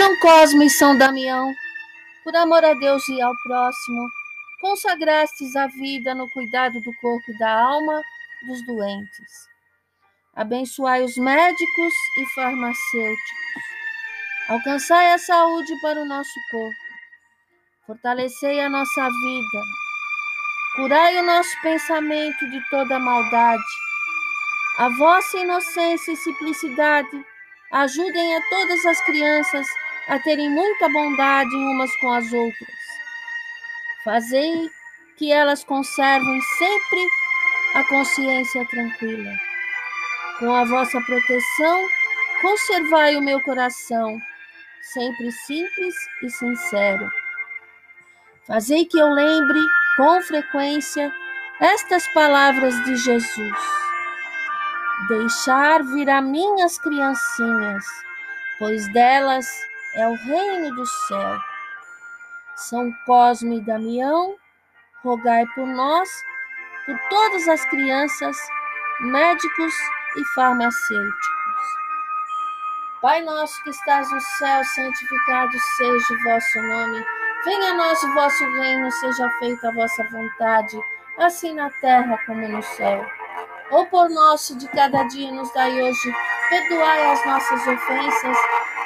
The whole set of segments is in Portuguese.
São Cosme e São Damião, por amor a Deus e ao próximo, consagrastes a vida no cuidado do corpo e da alma dos doentes. Abençoai os médicos e farmacêuticos. Alcançai a saúde para o nosso corpo. Fortalecei a nossa vida. Curai o nosso pensamento de toda maldade. A vossa inocência e simplicidade ajudem a todas as crianças a terem muita bondade umas com as outras. Fazei que elas conservem sempre a consciência tranquila. Com a vossa proteção, conservai o meu coração, sempre simples e sincero. Fazei que eu lembre com frequência estas palavras de Jesus. Deixar vir a minhas criancinhas, pois delas é o reino do céu. São Cosme e Damião, rogai por nós, por todas as crianças, médicos e farmacêuticos. Pai nosso que estás no céu, santificado seja o vosso nome. Venha a nós o vosso reino, seja feita a vossa vontade, assim na terra como no céu. O por nosso de cada dia nos dai hoje, perdoai as nossas ofensas,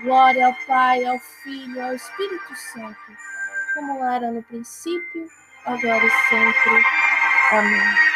Glória ao Pai, ao Filho ao Espírito Santo, como era no princípio, agora e sempre. Amém.